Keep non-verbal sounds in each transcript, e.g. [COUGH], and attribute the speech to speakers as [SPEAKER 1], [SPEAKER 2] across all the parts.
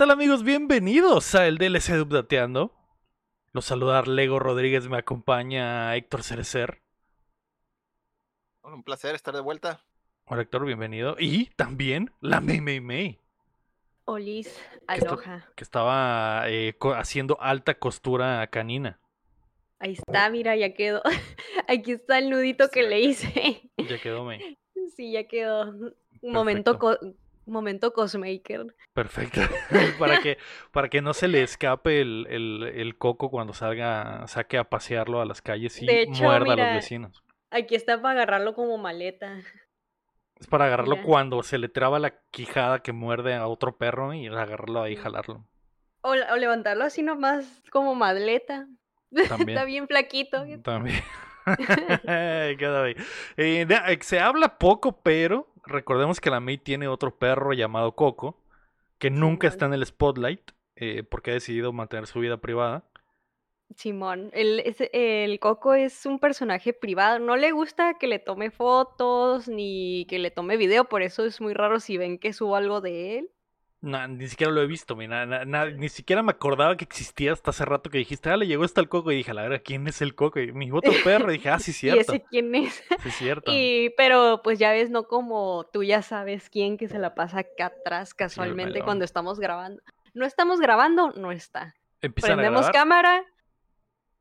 [SPEAKER 1] ¿Qué tal amigos? Bienvenidos a el DLC de Updateando. Los saludar Lego Rodríguez, me acompaña Héctor Cerecer.
[SPEAKER 2] Un placer estar de vuelta.
[SPEAKER 1] Hola Héctor, bienvenido. Y también la Mei Mei Mei.
[SPEAKER 3] Olis,
[SPEAKER 1] que
[SPEAKER 3] aloha.
[SPEAKER 1] Que estaba eh, haciendo alta costura canina.
[SPEAKER 3] Ahí está, mira, ya quedó. [LAUGHS] Aquí está el nudito que le hice.
[SPEAKER 1] Ya quedó Mei.
[SPEAKER 3] Sí, ya quedó. Un momento, momento cosmaker.
[SPEAKER 1] Perfecto. [LAUGHS] [LAUGHS] para, que, para que no se le escape el, el- el coco cuando salga, saque a pasearlo a las calles y
[SPEAKER 3] hecho,
[SPEAKER 1] muerda a los vecinos.
[SPEAKER 3] Aquí está para agarrarlo como maleta.
[SPEAKER 1] Es para agarrarlo
[SPEAKER 3] mira.
[SPEAKER 1] cuando se le traba la quijada que muerde a otro perro y agarrarlo ahí y jalarlo.
[SPEAKER 3] O, o levantarlo así nomás como maleta. [LAUGHS]
[SPEAKER 1] También.
[SPEAKER 3] Está bien flaquito.
[SPEAKER 1] También. Eh, eh, se habla poco, pero recordemos que la May tiene otro perro llamado Coco, que nunca
[SPEAKER 3] Simón.
[SPEAKER 1] está en el spotlight, eh, porque ha decidido mantener su vida privada.
[SPEAKER 3] Simón, el Coco es un personaje privado, no le gusta que le tome fotos ni que le tome video, por eso es muy raro si ven que subo algo de él.
[SPEAKER 1] Na- ni siquiera lo he visto, mira, na- na- ni siquiera me acordaba que existía hasta hace rato que dijiste, ah, le llegó hasta el Coco, y dije, la verdad, ¿quién es el Coco? Y mi otro perro, y dije, ah, sí, [LAUGHS]
[SPEAKER 3] ¿Y
[SPEAKER 1] cierto,
[SPEAKER 3] ese quién es?
[SPEAKER 1] sí, cierto.
[SPEAKER 3] Y, pero pues ya ves, no como tú ya sabes quién que se la pasa acá atrás casualmente cuando estamos grabando. No estamos grabando, no está. Prendemos cámara,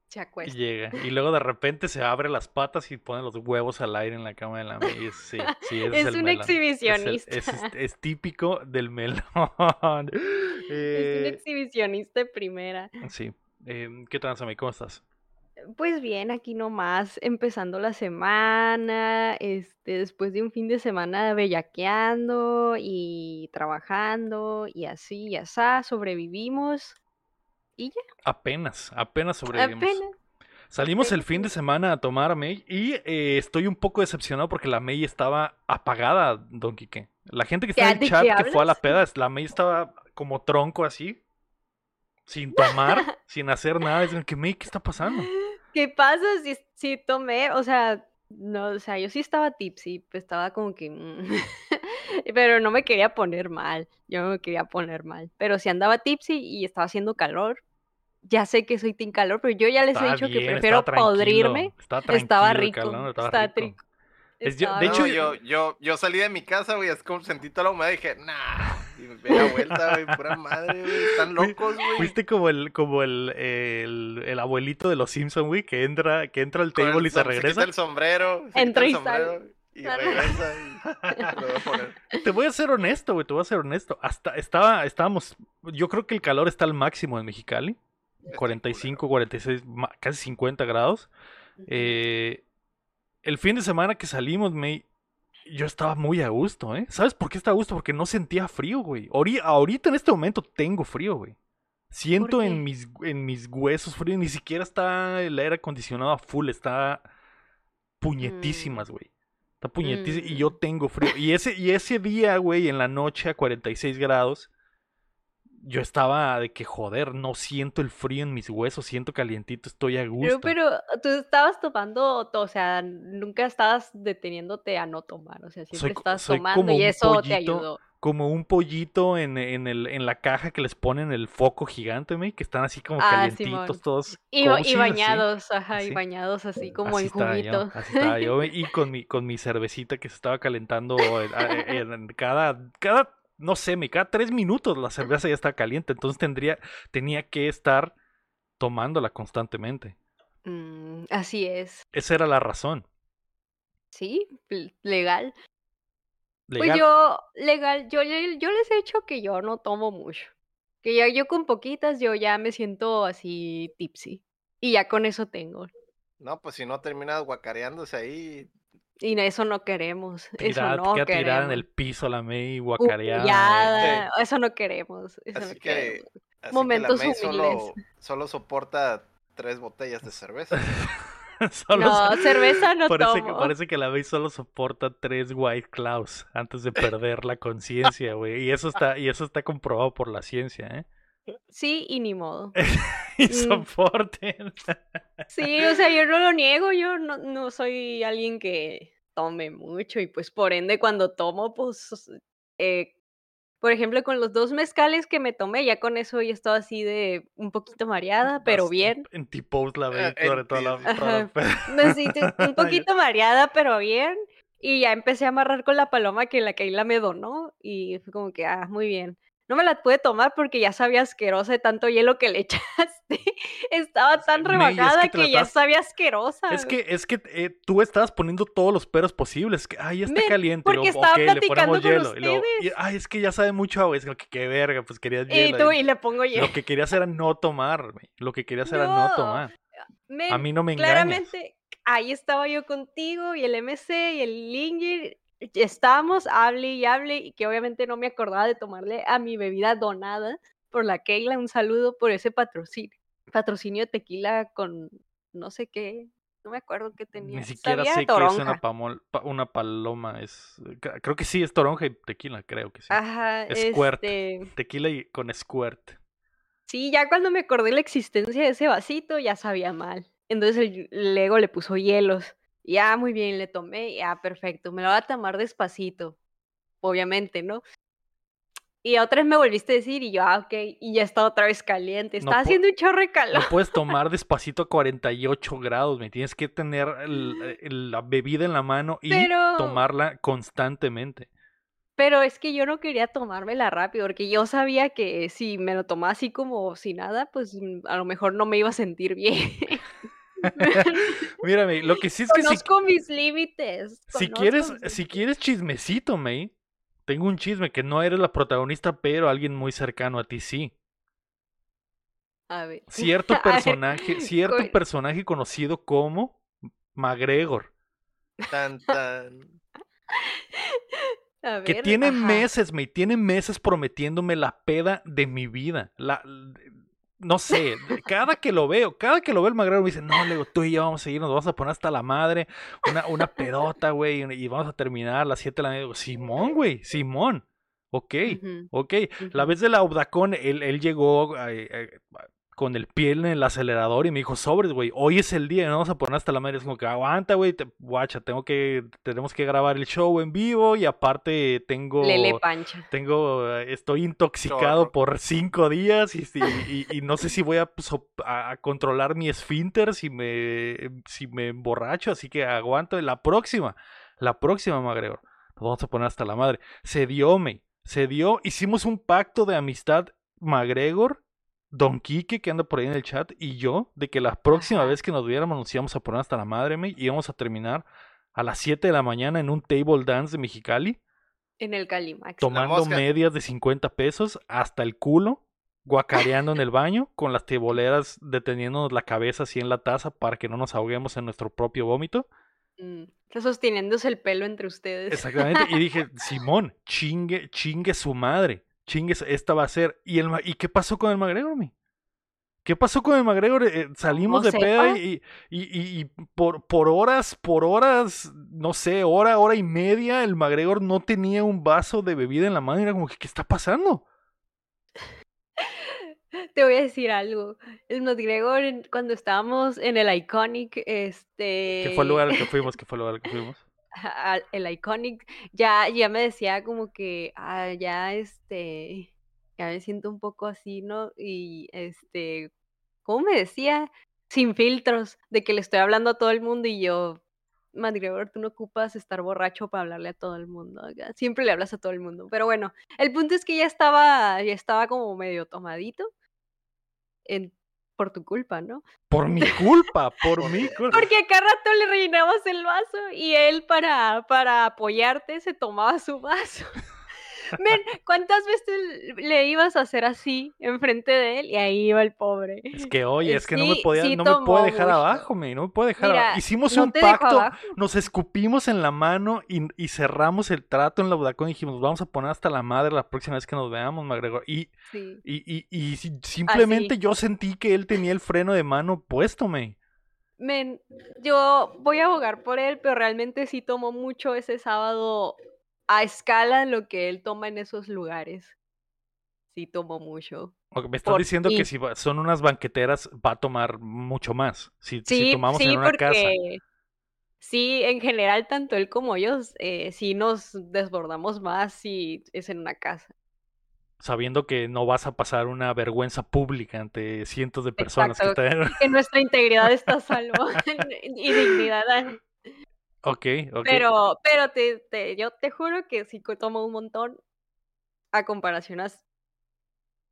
[SPEAKER 3] se
[SPEAKER 1] y
[SPEAKER 3] acuesta.
[SPEAKER 1] llega, y luego de repente se abre las patas y pone los huevos al aire en la cama de la May, sí, [LAUGHS] es,
[SPEAKER 3] Es
[SPEAKER 1] el
[SPEAKER 3] un
[SPEAKER 1] melón. Es el-
[SPEAKER 3] exhibicionista.
[SPEAKER 1] Es, típico del melón. [LAUGHS]
[SPEAKER 3] Es un
[SPEAKER 1] Eh,
[SPEAKER 3] exhibicionista de primera.
[SPEAKER 1] sí. Eh, ¿Qué tal, Sammy? ¿Cómo estás?
[SPEAKER 3] Pues bien, aquí nomás, empezando la semana, este, después de un fin de semana bellaqueando y trabajando y así y asá, sobrevivimos y ya,
[SPEAKER 1] Apenas, apenas sobrevivimos.
[SPEAKER 3] apenas.
[SPEAKER 1] Salimos el fin de
[SPEAKER 3] sí.
[SPEAKER 1] semana a tomar a May y eh, estoy un poco decepcionado porque la May estaba apagada, Don Quique. La gente que está
[SPEAKER 3] ¿Ya
[SPEAKER 1] en el chat que fue a la peda, la May estaba como tronco así, sin [LAUGHS] tomar, sin hacer nada. Es que May, ¿qué está pasando?
[SPEAKER 3] ¿Qué pasa si, si tomé? O sea, no, o sea, yo sí estaba tipsy, pues estaba como que, mm, [LAUGHS] pero no me quería poner mal, yo no me quería poner mal, pero si andaba tipsy y estaba haciendo calor, ya sé que soy team calor, pero yo ya les he dicho que prefiero podrirme,
[SPEAKER 1] Estaba,
[SPEAKER 3] rico,
[SPEAKER 1] calor, estaba
[SPEAKER 3] estaba
[SPEAKER 1] rico. Es yo- de hecho,
[SPEAKER 2] No, yo, yo, yo salí de mi casa, güey, es como sentí toda la humedad y dije, nah, y me pegué la vuelta, güey, pura madre, güey, están locos, güey.
[SPEAKER 1] Fuiste como el, como el, el, el abuelito de los Simpsons, güey, que entra, que entra al
[SPEAKER 2] el
[SPEAKER 1] table y se
[SPEAKER 2] quita
[SPEAKER 1] regresa.
[SPEAKER 2] el sombrero, se
[SPEAKER 3] Entra
[SPEAKER 2] quita el
[SPEAKER 3] y
[SPEAKER 2] sombrero regresa y [LAUGHS] lo voy a poner.
[SPEAKER 1] Te voy a ser honesto, güey, te voy a ser honesto. Hasta estaba, estábamos, yo creo que el calor está al máximo en Mexicali.
[SPEAKER 2] Está
[SPEAKER 1] 45, 46, ma- casi 50 grados. Eh, el fin de semana que salimos, me, yo estaba muy a gusto, ¿eh? ¿Sabes por qué estaba a gusto? Porque no sentía frío, güey. Ori- ahorita en este momento tengo frío, güey. Siento en mis, en mis huesos frío, ni siquiera está el aire acondicionado a full, está puñetísimas, güey. Está puñetísimas y yo
[SPEAKER 3] Mm.
[SPEAKER 1] tengo frío. Y ese, y ese día, güey, en la noche a 46 grados, yo estaba de que, joder, no siento el frío en mis huesos, siento calientito, estoy a gusto.
[SPEAKER 3] Pero, pero tú estabas tomando, to- o sea, nunca estabas deteniéndote a no tomar, o sea, siempre
[SPEAKER 1] Soy
[SPEAKER 3] estabas
[SPEAKER 1] soy
[SPEAKER 3] tomando y eso te ayudó.
[SPEAKER 1] Como un pollito en, en, el, en la caja que les ponen el foco gigante, me, que están así como
[SPEAKER 3] Ah,
[SPEAKER 1] calientitos,
[SPEAKER 3] Simón.
[SPEAKER 1] todos
[SPEAKER 3] Y, ba-
[SPEAKER 1] cozy,
[SPEAKER 3] y
[SPEAKER 1] así.
[SPEAKER 3] bañados, ajá,
[SPEAKER 1] así.
[SPEAKER 3] y bañados así como
[SPEAKER 1] Así
[SPEAKER 3] en
[SPEAKER 1] yo,
[SPEAKER 3] juguito.
[SPEAKER 1] así estaba yo, y [LAUGHS] con mi, con mi cervecita que se estaba calentando en, a- en- en cada, cada, no sé, me cada tres minutos la cerveza ya está caliente, entonces tendría, tenía que estar tomándola constantemente.
[SPEAKER 3] Mm, así es,
[SPEAKER 1] Esa era la razón.
[SPEAKER 3] sí, legal. Pues yo, legal, yo, le- yo les he dicho que yo no tomo mucho. Que ya yo con poquitas yo ya me siento así tipsy. Y ya con eso tengo.
[SPEAKER 2] No, pues si no terminas guacareándose ahí,
[SPEAKER 3] Y eso no queremos. Eso
[SPEAKER 1] Tirada-
[SPEAKER 3] no
[SPEAKER 1] queda tirada en
[SPEAKER 3] queremos.
[SPEAKER 1] el piso la May guacareada.
[SPEAKER 3] Humillada, Eso no queremos. Eso
[SPEAKER 2] así
[SPEAKER 3] no
[SPEAKER 2] que,
[SPEAKER 3] queremos.
[SPEAKER 2] así
[SPEAKER 3] Momentos
[SPEAKER 2] que la May solo,
[SPEAKER 3] humildes.
[SPEAKER 2] solo soporta tres botellas de cerveza. [LAUGHS]
[SPEAKER 1] Solo
[SPEAKER 3] No, cerveza no
[SPEAKER 1] parece, que, parece que la May solo soporta tres White Claws antes de perder la conciencia, güey. Y eso está, y eso está comprobado por la ciencia, ¿eh?
[SPEAKER 3] Sí y ni modo. [LAUGHS]
[SPEAKER 1] Y
[SPEAKER 3] Mm.
[SPEAKER 1] soporten.
[SPEAKER 3] Sí, o sea, yo no lo niego, yo no, no soy alguien que tome mucho y pues por ende cuando tomo, pues eh, Por ejemplo, con los dos mezcales que me tomé, ya con eso ya estaba así de un poquito mareada, pero
[SPEAKER 1] Vas
[SPEAKER 3] bien.
[SPEAKER 1] En T-Pose la
[SPEAKER 2] Ah,
[SPEAKER 1] sobre toda la, [LAUGHS]
[SPEAKER 3] un poquito mareada, pero bien. Y ya empecé a amarrar con la paloma que la Keila me donó. Y fue como que, ah, muy bien. No me la pude tomar porque ya sabía asquerosa de tanto hielo que le [LAUGHS] echaste. Estaba tan
[SPEAKER 1] es que
[SPEAKER 3] rebajada que,
[SPEAKER 1] la
[SPEAKER 3] ya sabía asquerosa.
[SPEAKER 1] Es que, es que eh, tú estabas poniendo todos los peros posibles. Que, ay, ya está caliente.
[SPEAKER 3] porque
[SPEAKER 1] y luego,
[SPEAKER 3] estaba
[SPEAKER 1] ok, le
[SPEAKER 3] platicando
[SPEAKER 1] ponemos
[SPEAKER 3] con
[SPEAKER 1] hielo. Y luego, y,
[SPEAKER 3] ustedes.
[SPEAKER 1] ay, es que ya sabe mucho agua. Es que qué verga, pues querías
[SPEAKER 3] Y
[SPEAKER 1] hielo.
[SPEAKER 3] tú,
[SPEAKER 1] y-
[SPEAKER 3] y le pongo hielo.
[SPEAKER 1] Lo que querías era no tomar. Lo que querías era no
[SPEAKER 3] No,
[SPEAKER 1] tomar. A mí no me engañas.
[SPEAKER 3] claramente ahí estaba yo contigo y el MC y el Linger. Estábamos, hable y hable, y que obviamente no me acordaba de tomarle a mi bebida donada por la Keila. Un saludo por ese patrocinio, patrocinio de tequila con no sé qué, no me acuerdo qué tenía.
[SPEAKER 1] Ni siquiera
[SPEAKER 3] Sabía
[SPEAKER 1] sé qué es una, pamol- pa- una paloma. Es, cre- creo que sí, es toronja y tequila, creo que sí.
[SPEAKER 3] Ajá,
[SPEAKER 1] Squirt.
[SPEAKER 3] este,
[SPEAKER 1] Tequila y con squirt.
[SPEAKER 3] Sí, ya cuando me acordé la existencia de ese vasito, ya sabía mal. Entonces el Lego le puso hielos. Ya, muy bien, le tomé. Ya, perfecto. Me lo voy a tomar despacito. Obviamente, ¿no? Y otra vez me volviste a decir, y yo, ah, ok. Y ya está otra vez caliente.
[SPEAKER 1] No
[SPEAKER 3] Está haciendo un chorro de
[SPEAKER 1] No
[SPEAKER 3] calor.
[SPEAKER 1] puedes tomar despacito a 48 grados, me tienes que tener el- el- la bebida en la mano y
[SPEAKER 3] Pero-
[SPEAKER 1] tomarla constantemente.
[SPEAKER 3] Pero es que yo no quería tomármela rápido, porque yo sabía que si me lo tomaba así como si nada, pues mm, a lo mejor no me iba a sentir bien. [LAUGHS]
[SPEAKER 1] Mírame, lo que sí es que si,
[SPEAKER 3] Conozco mis límites.
[SPEAKER 1] si
[SPEAKER 3] conozco
[SPEAKER 1] quieres,
[SPEAKER 3] mis
[SPEAKER 1] si quieres chismecito, May, tengo un chisme que no eres la protagonista, pero alguien muy cercano a ti sí.
[SPEAKER 3] A ver.
[SPEAKER 1] Cierto [LAUGHS]
[SPEAKER 3] ver,
[SPEAKER 1] personaje, cierto personaje conocido como McGregor,
[SPEAKER 2] Tan, tan. [LAUGHS]
[SPEAKER 3] a
[SPEAKER 1] que
[SPEAKER 3] ver,
[SPEAKER 1] tiene
[SPEAKER 3] ajá.
[SPEAKER 1] meses, May, tiene meses prometiéndome la peda de mi vida. La, no sé, cada que lo veo, cada que lo veo el McGregor me dice, no, le digo, tú y yo vamos a ir, nos vamos a poner hasta la madre, una, una pedota, güey, y vamos a terminar a las 7 de la. Digo, Simón, güey, Simón, ok,
[SPEAKER 3] Ujú,
[SPEAKER 1] ok. La vez de la Audacon, él, él llegó eh, eh, con el pie en el acelerador y me dijo, sobres, güey, hoy es el día, no vamos a poner hasta la madre. Es como que aguanta, güey, te- guacha, tengo que, tenemos que grabar el show en vivo y aparte tengo...
[SPEAKER 3] Lele Pancha.
[SPEAKER 1] Tengo, estoy intoxicado
[SPEAKER 2] Chorro.
[SPEAKER 1] por cinco días y, si- y- y no sé si voy a, a- a controlar mi esfínter si me, si me emborracho, así que aguanto. La próxima, la próxima, McGregor, nos vamos a poner hasta la madre. Se dio, me, se dio, hicimos un pacto de amistad, McGregor, Don Quique, que anda por ahí en el chat, y yo, de que la próxima
[SPEAKER 3] Ajá.
[SPEAKER 1] vez que nos viéramos nos íbamos a poner hasta la madre, me, íbamos a terminar a las 7 de la mañana en un table dance de Mexicali
[SPEAKER 3] En el Calimax.
[SPEAKER 1] tomando
[SPEAKER 2] mosca.
[SPEAKER 1] medias de 50 pesos hasta el culo, guacareando en el baño, con las teboleras deteniéndonos la cabeza así en la taza para que no nos ahoguemos en nuestro propio vómito.
[SPEAKER 3] Mm, Sosteniéndose el pelo entre ustedes.
[SPEAKER 1] Exactamente. Y dije, [LAUGHS] Simón, chingue, chingue su madre. Chingue, su- esta va a ser. ¿Y, el, ¿y qué pasó con el McGregor, mi? ¿Qué pasó con el McGregor? Eh, salimos
[SPEAKER 3] No
[SPEAKER 1] de peda y, y, y- y por, por horas, por horas, no sé, hora, hora y media, el McGregor no tenía un vaso de bebida en la mano. Era como que, ¿qué está pasando? [LAUGHS]
[SPEAKER 3] Te voy a decir algo. El McGregor, cuando estábamos en el Iconic, este...
[SPEAKER 1] ¿Qué [LAUGHS] fue el lugar al que fuimos? ¿Qué fue el lugar al que fuimos?
[SPEAKER 3] El Iconic, ya, ya me decía como que, ah, ya este, ya me siento un poco así, ¿no? Y este, ¿cómo me decía? Sin filtros, de que le estoy hablando a todo el mundo y yo, McGregor, tú no ocupas estar borracho para hablarle a todo el mundo, siempre le hablas a todo el mundo. Pero bueno, el punto es que ya estaba, ya estaba como medio tomadito, por tu culpa, ¿no?
[SPEAKER 1] Por mi culpa, por mi culpa.
[SPEAKER 3] Porque a cada rato le rellenabas el vaso y él para, para apoyarte se tomaba su vaso. [LAUGHS] Men, ¿cuántas veces le ibas a hacer así enfrente de él? Y ahí iba el pobre.
[SPEAKER 1] Es que, [LAUGHS] oye,
[SPEAKER 3] Eh,
[SPEAKER 1] es que no me podía,
[SPEAKER 3] sí
[SPEAKER 1] no me puede dejar abajo, me, no me puede dejar
[SPEAKER 3] Mira,
[SPEAKER 1] abajo. Hicimos
[SPEAKER 3] no
[SPEAKER 1] un pacto, nos escupimos en la mano y, y cerramos el trato en la Budacón y dijimos, vamos a poner hasta la madre la próxima vez que nos veamos, McGregor. Y,
[SPEAKER 3] Sí.
[SPEAKER 1] y, y, y si- simplemente yo sentí que él tenía el freno de mano puesto, me.
[SPEAKER 3] Men, yo voy a abogar por él, pero realmente sí tomó mucho ese sábado a escala lo que él toma en esos lugares. Sí tomó mucho.
[SPEAKER 1] Me estás
[SPEAKER 3] Por
[SPEAKER 1] diciendo que si son unas banqueteras va a tomar mucho más. Si, si
[SPEAKER 3] Sí,
[SPEAKER 1] tomamos
[SPEAKER 3] sí,
[SPEAKER 1] en una
[SPEAKER 3] porque
[SPEAKER 1] casa.
[SPEAKER 3] sí, en general, tanto él como yo, eh, sí nos desbordamos más si es en una casa.
[SPEAKER 1] sabiendo que no vas a pasar una vergüenza pública ante cientos de personas
[SPEAKER 3] Exacto,
[SPEAKER 1] que están...
[SPEAKER 3] que nuestra integridad está a [LAUGHS] salvo [LAUGHS] y dignidad.
[SPEAKER 1] Ok, ok.
[SPEAKER 3] Pero, pero te, te- yo te juro que sí tomo un montón a comparación a,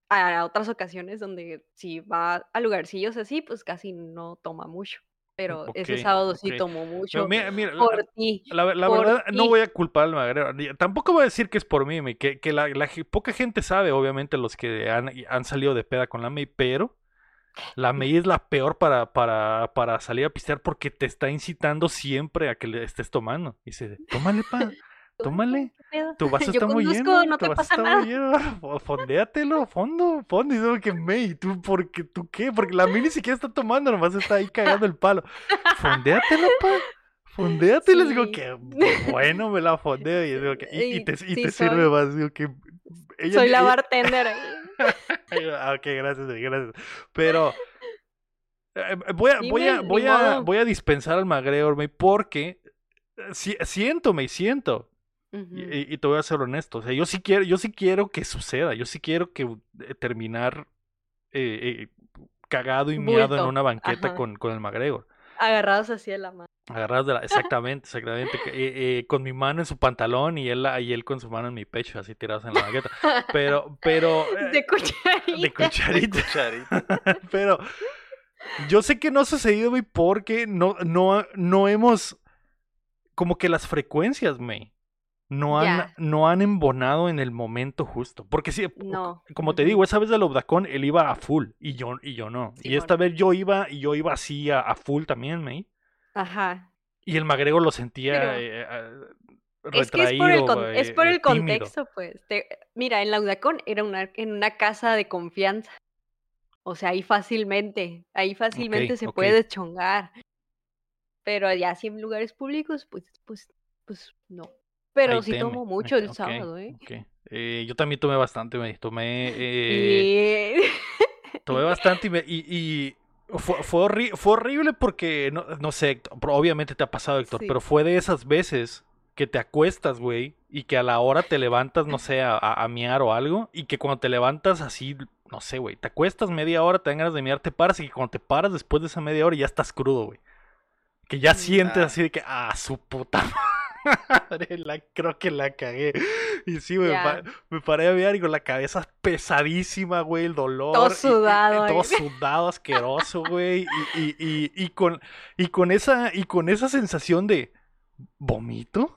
[SPEAKER 3] a otras ocasiones donde si va a lugarcillos así, pues casi no toma mucho. Pero ese
[SPEAKER 1] Ok,
[SPEAKER 3] sábado sí
[SPEAKER 1] ok.
[SPEAKER 3] tomó mucho
[SPEAKER 1] mira, mira,
[SPEAKER 3] por ti.
[SPEAKER 1] La, la
[SPEAKER 3] por
[SPEAKER 1] verdad, no voy a culpar al magrero. Tampoco voy a decir que es por mí, que, que la, la poca gente sabe, obviamente, los que han, han salido de peda con la May, pero la May es la peor para, para, para salir a pistear porque te está incitando siempre a que le estés tomando. Dice, tómale, pa, [LAUGHS] tómale. Tu vaso [LAUGHS] está muy lleno.
[SPEAKER 3] no
[SPEAKER 1] tu
[SPEAKER 3] te
[SPEAKER 1] vaso
[SPEAKER 3] pasa
[SPEAKER 1] está
[SPEAKER 3] nada.
[SPEAKER 1] muy lleno. fo- [LAUGHS] Fondéatelo, fondo, fondo. Y digo que May, ¿tú por qué? ¿Tú qué? Porque la May ni siquiera está tomando, nomás está ahí cagando el palo. Fondéatelo, pa. Fondéatelo. Les digo
[SPEAKER 3] Sí.
[SPEAKER 1] que bueno, me la fondeo. Y, digo que, y, y
[SPEAKER 3] Y
[SPEAKER 1] te, y
[SPEAKER 3] sí
[SPEAKER 1] sirve más. Digo que ella,
[SPEAKER 3] Soy la bartender [LAUGHS]
[SPEAKER 1] ok, gracias, gracias. Pero eh, voy a, voy a, voy a, voy a dispensar al May, porque eh, si- siento, me siento. Y,
[SPEAKER 3] Ujú.
[SPEAKER 1] y- y te voy a ser honesto, o sea, yo sí quiero, yo sí quiero que suceda, yo sí quiero que eh, terminar eh, eh, cagado y miado en
[SPEAKER 3] Bulto,
[SPEAKER 1] una banqueta con, con el McGregor.
[SPEAKER 3] Agarrados así de la mano.
[SPEAKER 1] Agarrados de la, exactamente, exactamente, eh, eh, con mi mano en su pantalón y él, y él con su mano en mi pecho, así tirados en la banqueta. Pero, pero, [LAUGHS] eh,
[SPEAKER 3] De cucharita.
[SPEAKER 1] de cucharita.
[SPEAKER 2] Cucharita. [LAUGHS]
[SPEAKER 1] Pero yo sé que no ha sucedido, güey, porque no, no, no hemos. Como que las frecuencias, me no han,
[SPEAKER 3] Ya.
[SPEAKER 1] no han embonado en el momento justo. Porque sí,
[SPEAKER 3] No.
[SPEAKER 1] como te digo, esa vez del Obdacón él iba a full y yo, y yo no. y
[SPEAKER 3] Simón.
[SPEAKER 1] esta vez yo iba y yo iba así a, a full también, me
[SPEAKER 3] Ajá.
[SPEAKER 1] Y el magrego lo sentía
[SPEAKER 3] Pero-
[SPEAKER 1] eh, eh,
[SPEAKER 3] Es que es por el, es
[SPEAKER 1] eh,
[SPEAKER 3] por
[SPEAKER 1] eh,
[SPEAKER 3] el contexto, pues. Te- mira, en Laudacón era una, en una casa de confianza. O sea, ahí fácilmente, ahí fácilmente se puede deschongar. Pero ya así en lugares públicos, pues, pues, pues no. Pero
[SPEAKER 1] Ahí
[SPEAKER 3] sí
[SPEAKER 1] teme.
[SPEAKER 3] tomo mucho el
[SPEAKER 1] Ok,
[SPEAKER 3] sábado, ¿eh?
[SPEAKER 1] Eh, yo también tomé bastante, me tomé. [LAUGHS] eh,
[SPEAKER 3] Y...
[SPEAKER 1] Tomé bastante y, me- y, y fue, fue, horri- fue horrible porque, no, no sé, Héctor, obviamente te ha pasado, Héctor,
[SPEAKER 3] Sí.
[SPEAKER 1] pero fue de esas veces que te acuestas, güey, y que a la hora te levantas, no sé, a, a, miar o algo, y que cuando te levantas así, no sé, güey, te acuestas media hora, te dan ganas de miar, te paras, y que cuando te paras después de esa media hora ya estás crudo, güey. Que ya sientes
[SPEAKER 2] Ah.
[SPEAKER 1] así de que, ah, su puta madre, la, creo que la cagué. Y sí, me,
[SPEAKER 3] Ya.
[SPEAKER 1] pa- me paré a miar y con la cabeza pesadísima, güey, el dolor.
[SPEAKER 3] Todo
[SPEAKER 1] y- y- y
[SPEAKER 3] sudado
[SPEAKER 1] todo sudado, asqueroso, güey. Y, y, con, y, con esa, y con esa sensación de, ¿vomito?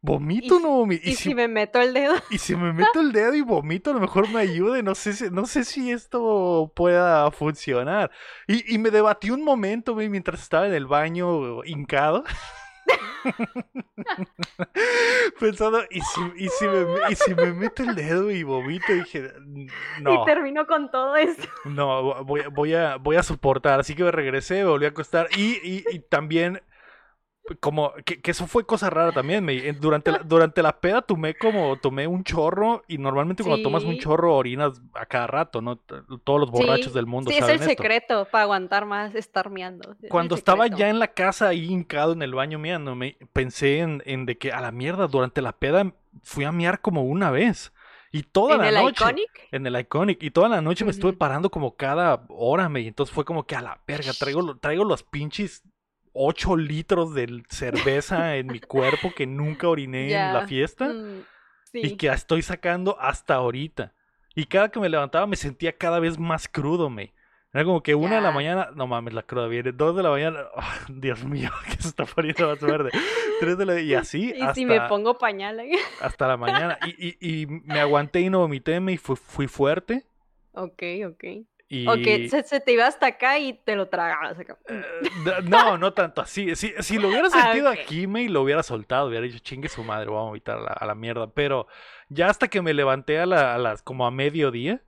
[SPEAKER 1] ¿Vomito o
[SPEAKER 3] si-
[SPEAKER 1] no vomito?
[SPEAKER 3] y si me meto el dedo.
[SPEAKER 1] y si me meto el dedo y vomito, a lo mejor me ayude. No sé si, no sé si esto pueda funcionar. Y, y me debatí un momento, güey, mientras estaba en el baño hincado. [LAUGHS] Pensando, ¿y si, y, si me, y si me meto el dedo y vomito? Dije, no.
[SPEAKER 3] Y termino con todo esto.
[SPEAKER 1] No, voy, voy, a, voy a soportar. Así que me regresé, me volví a acostar. Y, y, y también, como, que, que eso fue cosa rara también. Me, durante, la, durante la peda tomé como, tomé un chorro. Y normalmente cuando tomas un chorro orinas a cada rato, ¿no? Todos los borrachos
[SPEAKER 3] Sí,
[SPEAKER 1] del mundo
[SPEAKER 3] Sí, es el
[SPEAKER 1] esto.
[SPEAKER 3] secreto para aguantar más estar meando. es
[SPEAKER 1] Cuando estaba ya en la casa ahí hincado en el baño meándome, pensé en, en de que a la mierda, durante la peda fui a mear como una vez. Y toda
[SPEAKER 3] ¿En
[SPEAKER 1] la
[SPEAKER 3] el
[SPEAKER 1] noche.
[SPEAKER 3] Iconic?
[SPEAKER 1] En el Iconic. Y toda la noche me estuve parando como cada hora, me. Y entonces fue como que a la verga, traigo, traigo los pinches 8 litros de cerveza [LAUGHS] en mi cuerpo que nunca oriné en la fiesta.
[SPEAKER 3] mm,
[SPEAKER 1] Y que estoy sacando hasta ahorita. Y cada que me levantaba me sentía cada vez más crudo, me. Era como que una de la mañana, no mames, la cruda viene. Dos de la mañana, [LAUGHS] ah, Dios mío, [LAUGHS] que se está poniendo más verde. Tres de la y así
[SPEAKER 3] Y
[SPEAKER 1] hasta,
[SPEAKER 3] si me pongo pañal ahí.
[SPEAKER 1] hasta la mañana. Y, y, y me aguanté y no vomité, me, y fui, fui fuerte.
[SPEAKER 3] Ok, ok.
[SPEAKER 1] Y...
[SPEAKER 3] Ok, se, se te iba hasta acá y te lo tragabas acá.
[SPEAKER 1] Eh, No, no tanto así. Si, si lo hubiera [LAUGHS]
[SPEAKER 3] Ah,
[SPEAKER 1] sentido
[SPEAKER 3] ok.
[SPEAKER 1] aquí, me lo hubiera soltado. Hubiera dicho, chingue su madre, vamos a vomitar a la, a la mierda. Pero ya hasta que me levanté a, la- a las como a mediodía,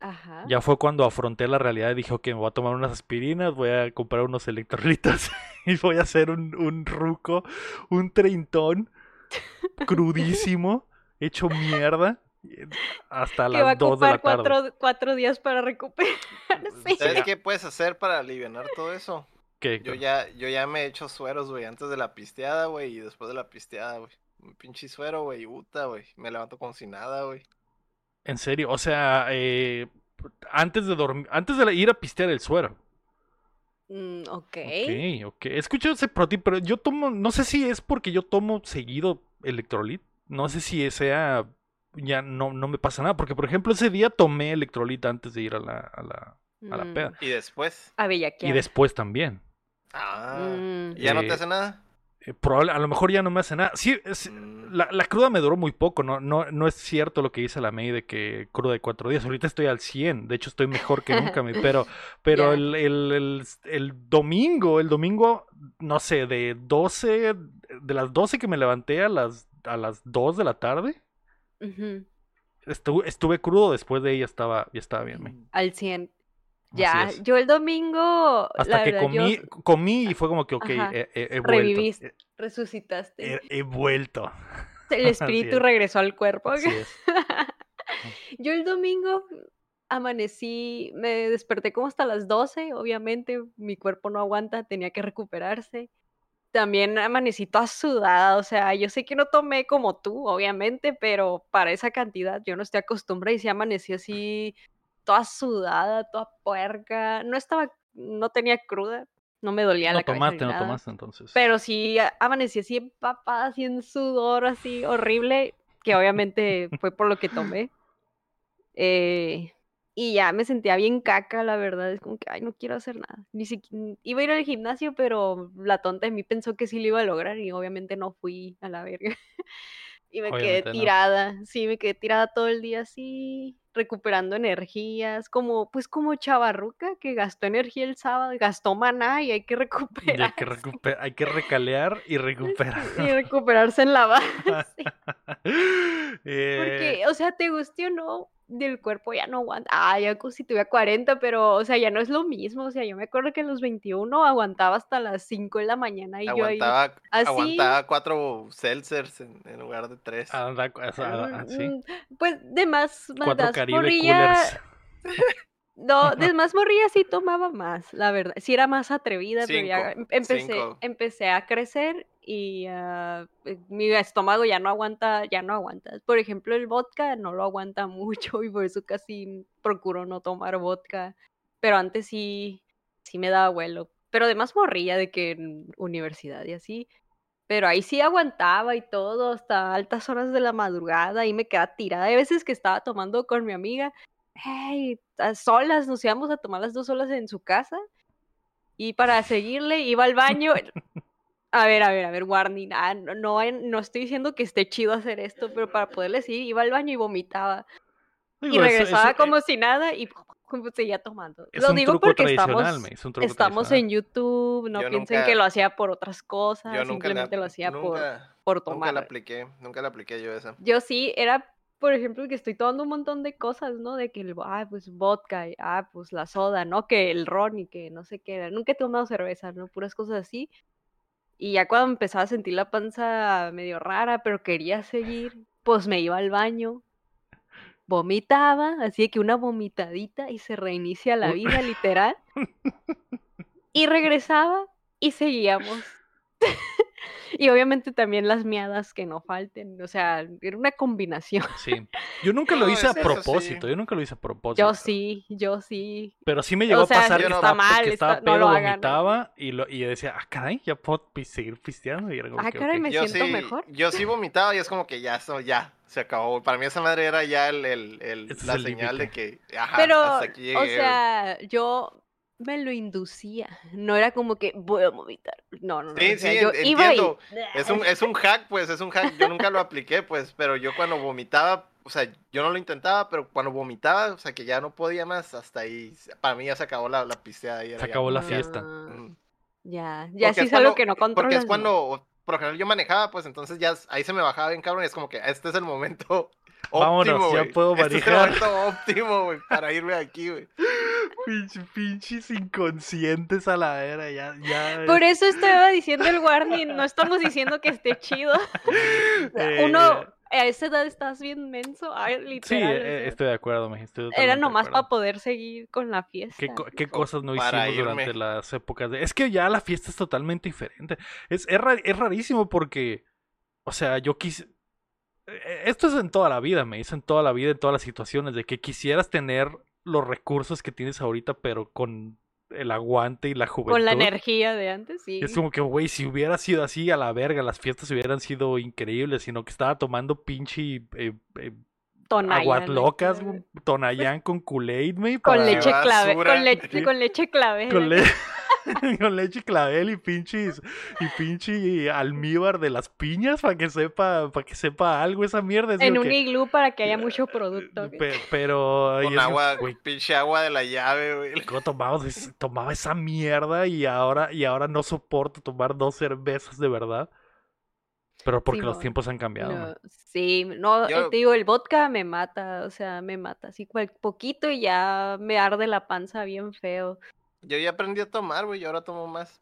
[SPEAKER 3] Ajá.
[SPEAKER 1] ya fue cuando afronté la realidad y dije, ok, me voy a tomar unas aspirinas, voy a comprar unos electrolitos [LAUGHS] y voy a hacer un, un ruco, un treintón crudísimo, hecho mierda, hasta las 2 de la tarde.
[SPEAKER 3] cuatro, cuatro días para recuperarse.
[SPEAKER 2] ¿Sabes qué puedes hacer para aliviar todo eso?
[SPEAKER 1] ¿Qué,
[SPEAKER 2] Yo ya, yo ya me he hecho sueros, güey, antes de la pisteada, güey, y después de la pisteada, güey. Un pinche suero, güey, puta, güey. Me levanto como si nada, güey.
[SPEAKER 1] En serio, o sea, eh, antes de dormir, antes de ir a pistear el suero.
[SPEAKER 3] Mm, ok.
[SPEAKER 1] Ok, ok. He escuchado ese pro tip, pero yo tomo, no sé si es porque yo tomo seguido electrolit. No sé si sea, ya no, no me pasa nada. Porque, por ejemplo, ese día tomé electrolit antes de ir a la, a la, a la
[SPEAKER 3] Mm,
[SPEAKER 1] peda.
[SPEAKER 2] Y después.
[SPEAKER 3] A
[SPEAKER 1] Y
[SPEAKER 3] bellaquear.
[SPEAKER 1] después también.
[SPEAKER 2] Ah.
[SPEAKER 3] Mm.
[SPEAKER 2] ¿y ¿Ya no
[SPEAKER 1] Eh,
[SPEAKER 2] te hace nada?
[SPEAKER 1] Eh, probable- a lo mejor ya no me hace nada. Sí, es-
[SPEAKER 2] Mm.
[SPEAKER 1] la, la cruda me duró muy poco. No, no, no es cierto lo que dice la May de que cruda de cuatro días. Ahorita estoy al 100. De hecho, estoy mejor que nunca. Pero [LAUGHS] pero el- el- el domingo, el domingo, no sé, de 12, de las 12 que me levanté a las, a las 2 de la tarde, Estuve, estuve crudo. Después de ella estaba, ya estaba bien.
[SPEAKER 3] Al 100.
[SPEAKER 1] Así
[SPEAKER 3] Ya, yo el domingo,
[SPEAKER 1] Hasta
[SPEAKER 3] la
[SPEAKER 1] que
[SPEAKER 3] verdad, yo
[SPEAKER 1] comí, comí y fue como que, ok, he, he- he vuelto.
[SPEAKER 3] Reviviste.
[SPEAKER 1] He,
[SPEAKER 3] resucitaste.
[SPEAKER 1] he- he vuelto.
[SPEAKER 3] El [LAUGHS] espíritu
[SPEAKER 1] es.
[SPEAKER 3] regresó al cuerpo.
[SPEAKER 1] Así es. [LAUGHS]
[SPEAKER 3] Yo el domingo amanecí, me desperté como hasta las 12, obviamente mi cuerpo no aguanta, tenía que recuperarse. También amanecí toda [LAUGHS] sudada, o sea, yo sé que no tomé como tú, obviamente, pero para esa cantidad yo no estoy acostumbrada y sí amanecí así toda sudada, toda puerca. No estaba, no tenía cruda, no me dolía
[SPEAKER 1] No
[SPEAKER 3] la cabeza ni
[SPEAKER 1] tomaste, no tomaste entonces.
[SPEAKER 3] Pero sí amanecí así empapada, así en sudor, así horrible, que obviamente fue por lo que tomé. Eh, y ya me sentía bien caca, la verdad. Es como que, ay, no quiero hacer nada. Ni siquiera, iba a ir al gimnasio, pero la tonta de mí pensó que sí lo iba a lograr y obviamente no fui a la verga. [LAUGHS] Y me quedé
[SPEAKER 1] no.
[SPEAKER 3] tirada, sí, me quedé tirada todo el día así, recuperando energías, como, pues como chavarruca que gastó energía el sábado, gastó maná y hay que [LAUGHS]
[SPEAKER 1] Y hay
[SPEAKER 3] recuperar.
[SPEAKER 1] que, recuper- hay que recalear y recuperar.
[SPEAKER 3] Y recuperarse en la [LAUGHS] base.
[SPEAKER 1] Eh,
[SPEAKER 3] Porque, o sea, te guste o no, del cuerpo ya no aguanta. Ah, ya si tuve 40, pero, o sea, ya no es lo mismo. O sea, yo me acuerdo que a los 21 aguantaba hasta las 5 de la mañana y yo ahí.
[SPEAKER 2] Aguantaba,
[SPEAKER 3] así-
[SPEAKER 2] aguantaba cuatro seltzers en, en lugar de tres.
[SPEAKER 1] anda, o sea,
[SPEAKER 3] mm,
[SPEAKER 1] así.
[SPEAKER 3] mm, Pues de más,
[SPEAKER 1] Cuatro
[SPEAKER 3] más
[SPEAKER 1] Caribe
[SPEAKER 3] morrilla.
[SPEAKER 1] coolers. [LAUGHS] [LAUGHS]
[SPEAKER 3] No, de más morrilla sí tomaba más, la verdad. Sí era más atrevida, pero ya em- empecé,
[SPEAKER 2] cinco.
[SPEAKER 3] empecé a crecer y eh, mi estómago ya no aguanta, ya no aguanta. Por ejemplo, el vodka no lo aguanta [LAUGHS] mucho y por eso casi procuro no tomar vodka. Pero antes sí, sí me daba vuelo. Pero de más morrilla de que en universidad y así. Pero ahí sí aguantaba y todo, hasta altas horas de la madrugada, y me quedaba tirada. Hay veces que estaba tomando con mi amiga, hey, a solas, nos íbamos a tomar las dos solas en su casa. Y para seguirle, iba al baño. A ver, a ver, a ver, warning. ah, no, no, estoy diciendo que esté chido hacer esto, pero para poderle seguir, iba al baño y vomitaba. Y
[SPEAKER 1] Digo,
[SPEAKER 3] regresaba
[SPEAKER 1] eso-
[SPEAKER 3] como si nada y como seguía tomando.
[SPEAKER 1] es
[SPEAKER 3] Lo
[SPEAKER 1] un
[SPEAKER 3] digo
[SPEAKER 1] truco
[SPEAKER 3] porque
[SPEAKER 1] tradicional,
[SPEAKER 3] estamos,
[SPEAKER 1] me, es un truco
[SPEAKER 3] estamos en YouTube, no
[SPEAKER 2] Yo
[SPEAKER 3] piensen
[SPEAKER 2] nunca-
[SPEAKER 3] que lo hacía por otras cosas,
[SPEAKER 2] Yo nunca la,
[SPEAKER 3] simplemente lo hacía por,
[SPEAKER 2] nunca,
[SPEAKER 3] por
[SPEAKER 2] nunca
[SPEAKER 3] tomar.
[SPEAKER 2] la apliqué, nunca la apliqué yo esa.
[SPEAKER 3] Yo sí, era, por ejemplo, que estoy tomando un montón de cosas, ¿no? De que, el, ah, pues vodka, y, ah, pues la soda, ¿no? Que el ron y que no sé qué era. Nunca he tomado cerveza, ¿no? Puras cosas así. Y ya cuando empezaba a sentir la panza medio rara, pero quería seguir, pues me iba al baño, vomitaba, así que una vomitadita y se reinicia la vida, literal. [LAUGHS] Y regresaba y seguíamos. [LAUGHS] y obviamente también las miadas que no falten, o sea, era una combinación.
[SPEAKER 1] Sí. Yo [LAUGHS] nunca lo
[SPEAKER 2] No,
[SPEAKER 1] hice a
[SPEAKER 2] es eso sí.
[SPEAKER 1] propósito, yo nunca lo hice a propósito.
[SPEAKER 3] Yo sí, yo sí.
[SPEAKER 1] Pero sí me llegó
[SPEAKER 3] O sea,
[SPEAKER 1] a pasar que
[SPEAKER 2] está
[SPEAKER 1] estaba,
[SPEAKER 3] mal,
[SPEAKER 1] que estaba
[SPEAKER 3] está- no
[SPEAKER 1] pedo,
[SPEAKER 3] lo hagan, ¿no?
[SPEAKER 1] vomitaba y, lo, y yo decía, ah, caray, ya puedo pi- seguir pisteando. Y era como
[SPEAKER 3] Ah,
[SPEAKER 1] que,
[SPEAKER 3] caray,
[SPEAKER 1] ok.
[SPEAKER 3] me
[SPEAKER 2] Yo
[SPEAKER 3] siento
[SPEAKER 2] sí,
[SPEAKER 3] mejor.
[SPEAKER 2] yo sí vomitaba y es como que ya, eso, ya, se acabó. Para mí esa madre era ya el, el, el- la
[SPEAKER 1] el
[SPEAKER 2] señal de que, ajá,
[SPEAKER 3] Pero,
[SPEAKER 2] hasta aquí llegué.
[SPEAKER 3] o sea, yo me lo inducía. No era como que voy a vomitar. No, no, no.
[SPEAKER 2] Sí,
[SPEAKER 3] o sea,
[SPEAKER 2] sí,
[SPEAKER 3] yo
[SPEAKER 2] en-
[SPEAKER 3] iba y-
[SPEAKER 2] entiendo. Es un, es un [LAUGHS] hack, pues, es un hack. Yo nunca lo apliqué, pues, pero yo cuando vomitaba, o sea, yo no lo intentaba, pero cuando vomitaba, o sea, que ya no podía más, hasta ahí, para mí ya se acabó la, la pisteada.
[SPEAKER 1] Se
[SPEAKER 2] ya
[SPEAKER 1] acabó la fiesta.
[SPEAKER 3] Ah,
[SPEAKER 2] Mm.
[SPEAKER 3] Ya, ya
[SPEAKER 2] Porque
[SPEAKER 3] sí
[SPEAKER 2] es
[SPEAKER 3] es algo
[SPEAKER 2] cuando-
[SPEAKER 3] que no controlas.
[SPEAKER 2] Porque es cuando, por lo general, yo manejaba, pues, entonces ya ahí se me bajaba bien cabrón y es como que este es el momento
[SPEAKER 1] Vámonos,
[SPEAKER 2] óptimo,
[SPEAKER 1] ya puedo
[SPEAKER 2] Este es el
[SPEAKER 1] manejar.
[SPEAKER 2] momento óptimo, güey, para irme de aquí, güey.
[SPEAKER 1] Pinche- Pinches inconscientes a la era, ya, ya.
[SPEAKER 3] Por eso estaba diciendo el warning, no estamos diciendo que esté chido. [LAUGHS]
[SPEAKER 1] Eh,
[SPEAKER 3] Uno, a esa edad estás bien menso, ay,
[SPEAKER 1] Sí,
[SPEAKER 3] literal.
[SPEAKER 1] eh,
[SPEAKER 3] sea,
[SPEAKER 1] estoy de acuerdo, me estoy
[SPEAKER 3] Era nomás para poder seguir con la fiesta.
[SPEAKER 1] ¿Qué, co- qué cosas no hicimos durante las épocas de... Es que ya la fiesta es totalmente diferente. Es, es, es rarísimo porque, o sea, yo quise... eh, esto es en toda la vida, me dice en toda la vida, en todas las situaciones, de que quisieras tener los recursos que tienes ahorita, pero con el aguante y la juventud.
[SPEAKER 3] Con la energía de antes, sí.
[SPEAKER 1] Es como que, güey, si hubiera sido así a la verga, las fiestas hubieran sido increíbles, sino que estaba tomando pinche eh, eh, locas, Tonayán con Kool-Aid, me.
[SPEAKER 3] Con leche clave, con leche, con leche clave.
[SPEAKER 1] con, le- [LAUGHS] [LAUGHS] con leche clavel y pinches y pinche almíbar de las piñas para que sepa para que sepa algo esa mierda. Es
[SPEAKER 3] En un
[SPEAKER 1] que-
[SPEAKER 3] iglú para que haya mucho producto.
[SPEAKER 1] Pe- pero y
[SPEAKER 2] Con agua,
[SPEAKER 1] güey,
[SPEAKER 2] pinche agua de la llave, güey.
[SPEAKER 1] ¿cómo tomaba, es- tomaba esa mierda y ahora y ahora no soporto tomar dos cervezas de verdad. Pero porque los tiempos han cambiado.
[SPEAKER 3] No, sí, no,
[SPEAKER 2] Yo-
[SPEAKER 3] eh, te digo, el vodka me mata, o sea, me mata. Así cual poquito y ya me arde la panza bien feo.
[SPEAKER 2] Yo ya aprendí a tomar, güey, y ahora tomo más.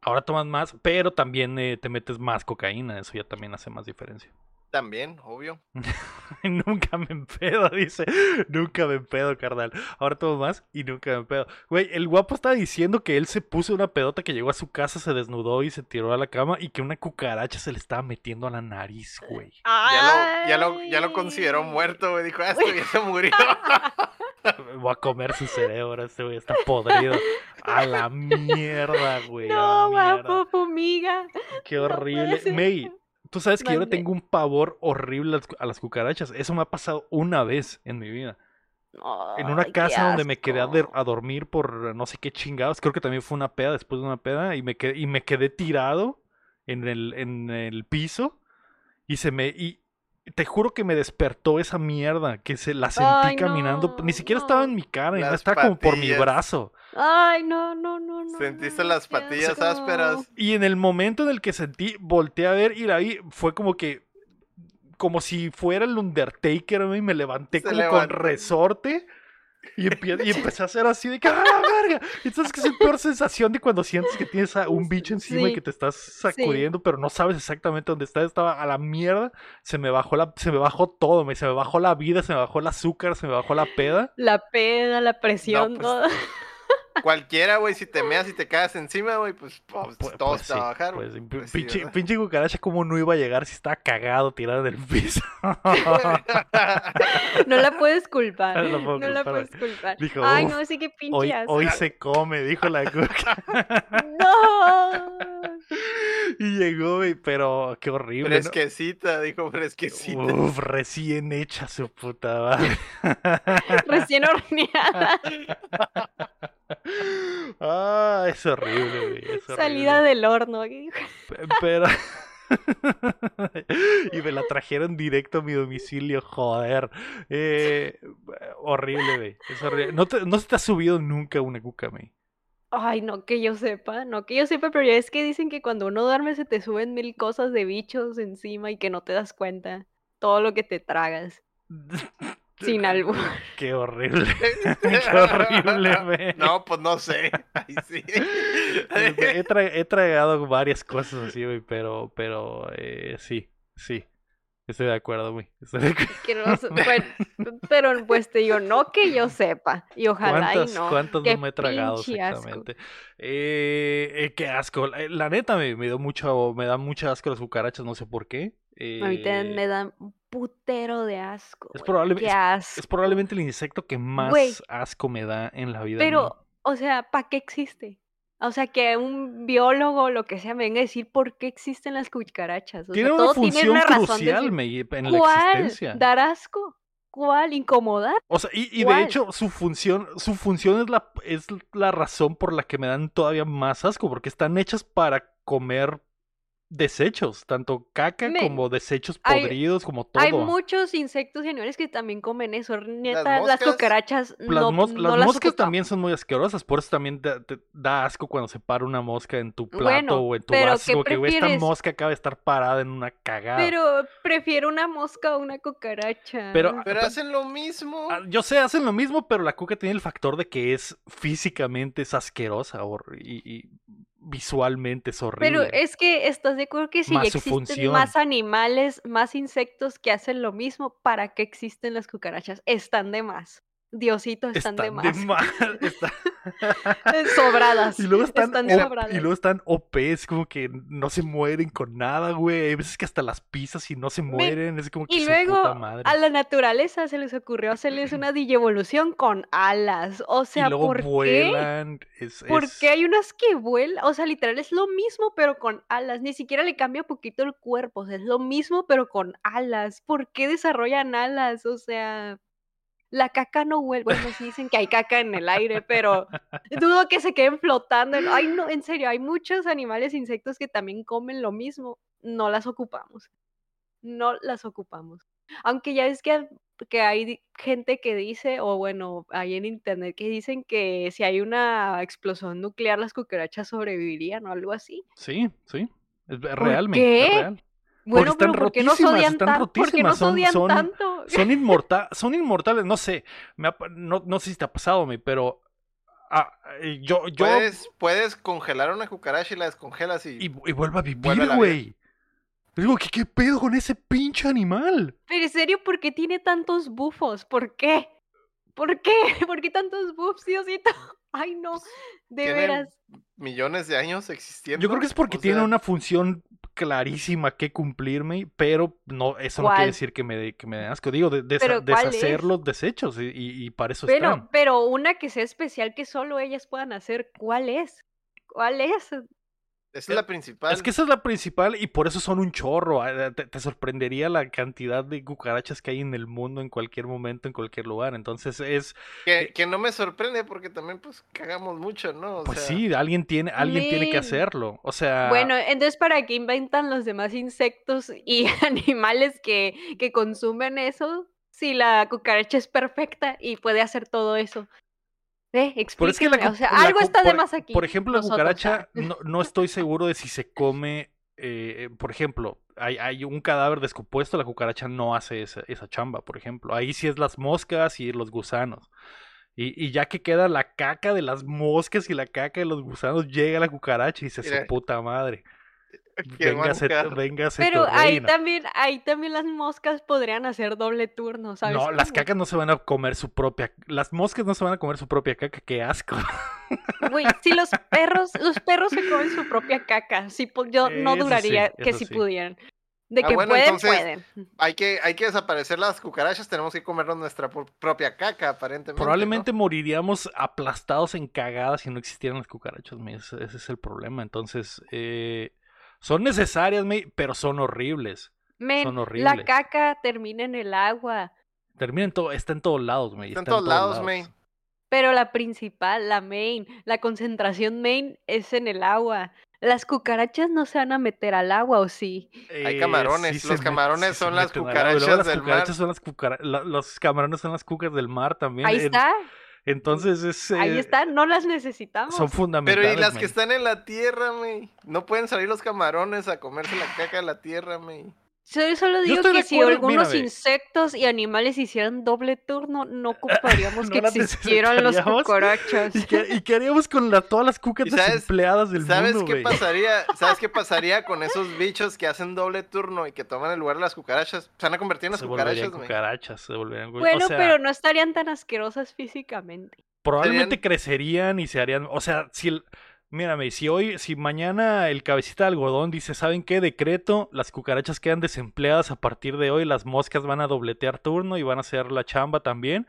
[SPEAKER 1] Ahora tomas más, pero también eh, te metes más cocaína, eso ya también hace más diferencia.
[SPEAKER 2] También, obvio. [LAUGHS]
[SPEAKER 1] nunca me empedo, [LAUGHS] dice. Nunca me empedo, carnal. Ahora tomo más y nunca me empedo. Güey, el guapo estaba diciendo que él se puso una pedota que llegó a su casa, se desnudó y se tiró a la cama y que una cucaracha se le estaba metiendo a la nariz, güey.
[SPEAKER 2] Ya lo, ya lo, ya lo consideró muerto, güey. Dijo, ah, este ya se murió. [LAUGHS] [LAUGHS]
[SPEAKER 1] Voy a comer su cerebro, este güey está podrido. A la mierda, güey.
[SPEAKER 3] No, guapo, fumiga.
[SPEAKER 1] Qué horrible.
[SPEAKER 3] ser.
[SPEAKER 1] May, tú sabes que yo le tengo un pavor horrible a las cucarachas. Eso me ha pasado una vez en mi vida. En una casa donde me quedé a, de-
[SPEAKER 3] asco.
[SPEAKER 1] a dormir por no sé qué chingados. Creo que también fue una peda después de una peda. Y me quedé, y me quedé tirado en el, en el piso. Y se me. Y te juro que me despertó esa mierda. Que se la sentí
[SPEAKER 3] Ay,
[SPEAKER 1] caminando.
[SPEAKER 3] no,
[SPEAKER 1] Ni siquiera estaba en mi cara. y
[SPEAKER 2] Las
[SPEAKER 1] estaba como por mi brazo.
[SPEAKER 3] Ay, no, no, no, no.
[SPEAKER 2] Sentiste
[SPEAKER 3] no,
[SPEAKER 2] las patillas ásperas.
[SPEAKER 1] Y en el momento en el que sentí, volteé a ver y la vi, fue como que. Como si fuera el Undertaker, güey, me levanté
[SPEAKER 2] Se
[SPEAKER 1] como con resorte. [LAUGHS] Y, empie- y empecé a hacer así de que ¡ah, la verga! Sabes que es la peor sensación de cuando sientes que tienes a un bicho encima y que te estás sacudiendo, pero no sabes exactamente dónde está. Estaba a la mierda. Se me bajó la, se me bajó todo, me, se me bajó la vida, se me bajó el azúcar, se me bajó la peda.
[SPEAKER 3] La peda, la presión,
[SPEAKER 2] pues,
[SPEAKER 3] todo. [LAUGHS]
[SPEAKER 2] Cualquiera, güey, si te meas y te cagas encima, güey, pues, pues,
[SPEAKER 1] Pues-
[SPEAKER 2] todo
[SPEAKER 1] pues
[SPEAKER 2] te va a
[SPEAKER 1] sí,
[SPEAKER 2] bajar,
[SPEAKER 1] pues
[SPEAKER 2] güey.
[SPEAKER 1] sí,
[SPEAKER 2] Pues
[SPEAKER 1] pinche, cucaracha, ¿cómo no iba a llegar si estaba cagado tirado en el piso? [LAUGHS]
[SPEAKER 3] No la puedes culpar. [LAUGHS]
[SPEAKER 1] No la puedo
[SPEAKER 3] No la
[SPEAKER 1] culpar.
[SPEAKER 3] puedes culpar.
[SPEAKER 1] Dijo,
[SPEAKER 3] Ay,
[SPEAKER 1] "Uf,
[SPEAKER 3] no, sí que pinche
[SPEAKER 1] Hoy,
[SPEAKER 3] asco.
[SPEAKER 1] hoy se come, dijo la cuca. [LAUGHS]
[SPEAKER 3] No.
[SPEAKER 1] y llegó, güey, pero qué horrible. ¿no?
[SPEAKER 2] Fresquecita, dijo fresquecita.
[SPEAKER 1] Uf, recién hecha su puta madre.
[SPEAKER 3] Recién horneada.
[SPEAKER 1] Ah, es horrible, güey. es
[SPEAKER 3] Salida del horno.
[SPEAKER 1] Pe- Pero. [LAUGHS] y me la trajeron directo a mi domicilio, joder. Eh, horrible, güey. Es horrible. ¿No, te- no se te ha subido nunca una cuca, güey.
[SPEAKER 3] Ay, no que yo sepa, no que yo sepa, pero ya es que dicen que cuando uno duerme se te suben mil cosas de bichos encima y que no te das cuenta. Todo lo que te tragas. [LAUGHS] Sin albur.
[SPEAKER 1] Qué horrible. [LAUGHS] [LAUGHS] Qué horrible, güey.
[SPEAKER 2] No, pues no sé. Ahí sí.
[SPEAKER 1] He, tra- he tragado varias cosas así, güey, pero, pero, eh, sí, sí. Estoy de acuerdo, güey. Estoy de acuerdo.
[SPEAKER 3] Bueno, pero pues te digo, no que yo sepa. Y ojalá y
[SPEAKER 1] ¿Cuántas,
[SPEAKER 3] no.
[SPEAKER 1] cuántas
[SPEAKER 3] Qué
[SPEAKER 1] no me he tragado
[SPEAKER 3] pinche asco.
[SPEAKER 1] exactamente? Eh, eh, qué asco. La, neta me, me dio mucho, me da mucho asco las cucarachas, no sé por qué.
[SPEAKER 3] A mí también
[SPEAKER 1] Eh,
[SPEAKER 3] me dan putero de asco.
[SPEAKER 1] Es probable-
[SPEAKER 3] Qué
[SPEAKER 1] es-
[SPEAKER 3] asco.
[SPEAKER 1] es probablemente el insecto que más asco me da en la vida. mía.
[SPEAKER 3] Pero, o sea, ¿para qué existe? O sea, que un biólogo o lo que sea me venga a decir por qué existen las cucarachas. O
[SPEAKER 1] Tiene
[SPEAKER 3] sea,
[SPEAKER 1] una
[SPEAKER 3] todo tiene
[SPEAKER 1] función
[SPEAKER 3] una razón de
[SPEAKER 1] crucial
[SPEAKER 3] decir,
[SPEAKER 1] en la
[SPEAKER 3] ¿Cuál?
[SPEAKER 1] existencia.
[SPEAKER 3] ¿Dar asco? ¿Cuál? ¿Incomodar?
[SPEAKER 1] O sea, y, y de hecho, su función, su función es la, es la razón por la que me dan todavía más asco, porque están hechas para comer desechos, tanto caca como desechos
[SPEAKER 3] hay-
[SPEAKER 1] podridos, como todo.
[SPEAKER 3] Hay muchos insectos y animales que también comen eso. Neta, las,
[SPEAKER 2] moscas,
[SPEAKER 3] cucarachas
[SPEAKER 1] Las,
[SPEAKER 3] no,
[SPEAKER 1] mos-
[SPEAKER 3] no
[SPEAKER 1] las
[SPEAKER 3] las
[SPEAKER 1] moscas también son muy asquerosas, por eso también te, te da asco cuando se para una mosca en tu plato
[SPEAKER 3] Bueno,
[SPEAKER 1] o en tu
[SPEAKER 3] pero
[SPEAKER 1] vaso,
[SPEAKER 3] ¿qué
[SPEAKER 1] como que esta mosca acaba de estar parada en una cagada.
[SPEAKER 3] Pero prefiero una mosca o una cucaracha.
[SPEAKER 1] Pero-
[SPEAKER 2] Pero hacen lo mismo.
[SPEAKER 1] Ah, Yo sé, hacen lo mismo, pero la cuca tiene el factor de que es físicamente es asquerosa y visualmente es horrible.
[SPEAKER 3] Pero es que estás de acuerdo que si
[SPEAKER 1] Más
[SPEAKER 3] existen
[SPEAKER 1] función.
[SPEAKER 3] más animales, más insectos que hacen lo mismo, ¿para qué existen las cucarachas? Están de más. Diosito, están, de más.
[SPEAKER 1] más, [LAUGHS] está-
[SPEAKER 3] Sobradas.
[SPEAKER 1] Y luego están,
[SPEAKER 3] Están sobradas.
[SPEAKER 1] y luego están OP, es como que no se mueren con nada, güey. Hay veces que hasta las pisas y no se mueren. Es como que
[SPEAKER 3] Y luego
[SPEAKER 1] puta madre.
[SPEAKER 3] a la naturaleza se les ocurrió hacerles una digievolución con alas. O sea,
[SPEAKER 1] y luego
[SPEAKER 3] ¿por qué?
[SPEAKER 1] vuelan. Es,
[SPEAKER 3] Porque
[SPEAKER 1] es-
[SPEAKER 3] hay unas que vuelan, o sea, literal es lo mismo, pero con alas. Ni siquiera le cambia poquito el cuerpo, o sea, es lo mismo, pero con alas. ¿Por qué desarrollan alas? O sea, la caca no vuelve. Bueno, sí dicen que hay caca en el aire, pero [LAUGHS] dudo que se queden flotando. Ay, no, en serio, hay muchos animales, insectos que también comen lo mismo. No las ocupamos. No las ocupamos. Aunque ya es que, que hay gente que dice, o bueno, hay en internet que dicen que si hay una explosión nuclear, las cucarachas sobrevivirían o algo así.
[SPEAKER 1] Sí, sí. Es
[SPEAKER 3] ¿Por
[SPEAKER 1] real,
[SPEAKER 3] qué?
[SPEAKER 1] es real.
[SPEAKER 3] Bueno,
[SPEAKER 1] están
[SPEAKER 3] pero ¿por qué nos
[SPEAKER 1] rotísimas,
[SPEAKER 3] odian
[SPEAKER 1] están
[SPEAKER 3] qué
[SPEAKER 1] rotísimas, son- son-
[SPEAKER 3] tanto? [LAUGHS]
[SPEAKER 1] Son, inmorta son inmortales, no sé. me ha pa- no, no sé si te ha pasado, mi, pero. ah, eh, yo, yo.
[SPEAKER 2] Puedes, puedes congelar una cucaracha y la descongelas y...
[SPEAKER 1] Y, y vuelve a vivir, güey. Digo, ¿qué, ¿qué pedo con ese pinche animal?
[SPEAKER 3] Pero en serio, ¿por qué tiene tantos bufos? ¿Por qué? ¿Por qué? [LAUGHS] ¿Por qué tantos buffs, Diosito? [LAUGHS] Ay, no, de veras.
[SPEAKER 2] millones de años existiendo.
[SPEAKER 1] Yo creo que es porque
[SPEAKER 2] o
[SPEAKER 1] tiene
[SPEAKER 2] sea,
[SPEAKER 1] una función clarísima que cumplirme, pero no, eso no quiere decir que me, que me den asco. Digo, de, desa-
[SPEAKER 3] ¿Pero cuál
[SPEAKER 1] deshacer
[SPEAKER 3] es?
[SPEAKER 1] los desechos y, y- y para eso
[SPEAKER 3] Pero,
[SPEAKER 1] están.
[SPEAKER 3] pero una que sea especial que solo ellas puedan hacer, ¿cuál es? ¿Cuál es?
[SPEAKER 2] Esa es la principal.
[SPEAKER 1] Es que esa es la principal y por eso son un chorro. ah, Te, te sorprendería la cantidad de cucarachas que hay en el mundo en cualquier momento, en cualquier lugar. Entonces es,
[SPEAKER 2] Que, que no me sorprende porque también pues cagamos mucho, ¿no? O
[SPEAKER 1] pues
[SPEAKER 2] sea,
[SPEAKER 1] sí, alguien tiene, alguien tiene que hacerlo. O sea,
[SPEAKER 3] Bueno, entonces, ¿para qué inventan los demás insectos y [LAUGHS] animales que, que consumen eso? Si la cucaracha es perfecta y puede hacer todo eso. ¿Eh?
[SPEAKER 1] Pero es que la
[SPEAKER 3] o sea,
[SPEAKER 1] la
[SPEAKER 3] algo está de
[SPEAKER 1] por-
[SPEAKER 3] más aquí.
[SPEAKER 1] Por ejemplo, la cucaracha, no, no estoy seguro de si se come. eh, por ejemplo, hay, hay un cadáver descompuesto, la cucaracha no hace esa, esa chamba, por ejemplo. Ahí sí es las moscas y los gusanos. Y, y ya que queda la caca de las moscas y la caca de los gusanos, llega la cucaracha y dice, su puta madre. [LAUGHS] Véngase, véngase
[SPEAKER 3] Pero
[SPEAKER 1] tu
[SPEAKER 3] ahí
[SPEAKER 1] reina".
[SPEAKER 3] también, ahí también las moscas podrían hacer doble turno, ¿sabes?
[SPEAKER 1] No, las cacas no se van a comer su propia. Las moscas no se van a comer su propia caca, qué asco. [LAUGHS]
[SPEAKER 3] Güey, si los perros, los perros se comen su propia caca, po- yo no
[SPEAKER 1] Eso sí,
[SPEAKER 3] duraría que si
[SPEAKER 1] sí.
[SPEAKER 3] pudieran. De
[SPEAKER 2] Ah,
[SPEAKER 3] que
[SPEAKER 2] bueno,
[SPEAKER 3] pueden,
[SPEAKER 2] entonces,
[SPEAKER 3] pueden.
[SPEAKER 2] Hay que, hay que desaparecer las cucarachas, tenemos que comernos nuestra pro- propia caca, aparentemente. ¿no?
[SPEAKER 1] Probablemente moriríamos aplastados en cagadas si no existieran las cucarachas, ese es el problema. Entonces, eh, son necesarias, me, pero son horribles.
[SPEAKER 3] Men,
[SPEAKER 1] son
[SPEAKER 3] la
[SPEAKER 1] horribles.
[SPEAKER 3] caca termina en el agua,
[SPEAKER 1] Terminan todo, está en todos lados, me.
[SPEAKER 2] Está en todos lados, man.
[SPEAKER 3] pero la principal, la main, la concentración main es en el agua. Las cucarachas no se van a meter al agua, ¿o sí?
[SPEAKER 2] Hay camarones,
[SPEAKER 1] se
[SPEAKER 2] los camarones son las cucarachas
[SPEAKER 1] las
[SPEAKER 2] del
[SPEAKER 1] cucarachas
[SPEAKER 2] mar.
[SPEAKER 1] son las cucara- la- los camarones son las cucas del mar también.
[SPEAKER 3] Ahí
[SPEAKER 1] En-
[SPEAKER 3] está,
[SPEAKER 1] Entonces, es,
[SPEAKER 3] ahí
[SPEAKER 1] eh,
[SPEAKER 3] está, no las necesitamos.
[SPEAKER 1] Son
[SPEAKER 2] Pero
[SPEAKER 1] fundamentales.
[SPEAKER 2] y las
[SPEAKER 1] man.
[SPEAKER 2] que están en la tierra, me. No pueden salir los camarones a comerse la caca de la tierra, me.
[SPEAKER 3] Yo solo digo que si
[SPEAKER 1] acuerdo,
[SPEAKER 3] algunos
[SPEAKER 1] mírame.
[SPEAKER 3] insectos y animales hicieran doble turno, no [LAUGHS] ocuparíamos
[SPEAKER 1] No
[SPEAKER 3] que existieran los cucarachas.
[SPEAKER 1] ¿Y qué, y qué haríamos con la- todas las cucas
[SPEAKER 2] ¿Y sabes-
[SPEAKER 1] desempleadas del
[SPEAKER 2] ¿Sabes
[SPEAKER 1] mundo,
[SPEAKER 2] qué pasaría? [LAUGHS] ¿Sabes qué pasaría con esos bichos que hacen doble turno y que toman el lugar de las cucarachas? Se van a convertir en las
[SPEAKER 1] Se
[SPEAKER 2] cucarachas,
[SPEAKER 1] cucarachas, se volverían güey.
[SPEAKER 3] Bueno,
[SPEAKER 1] o sea,
[SPEAKER 3] pero no estarían tan asquerosas físicamente.
[SPEAKER 1] probablemente
[SPEAKER 2] serían-
[SPEAKER 1] crecerían y se harían, o sea, si el, mírame, si hoy, si mañana el cabecita de algodón dice, ¿saben qué? Decreto, las cucarachas quedan desempleadas a partir de hoy, las moscas van a dobletear turno y van a hacer la chamba también.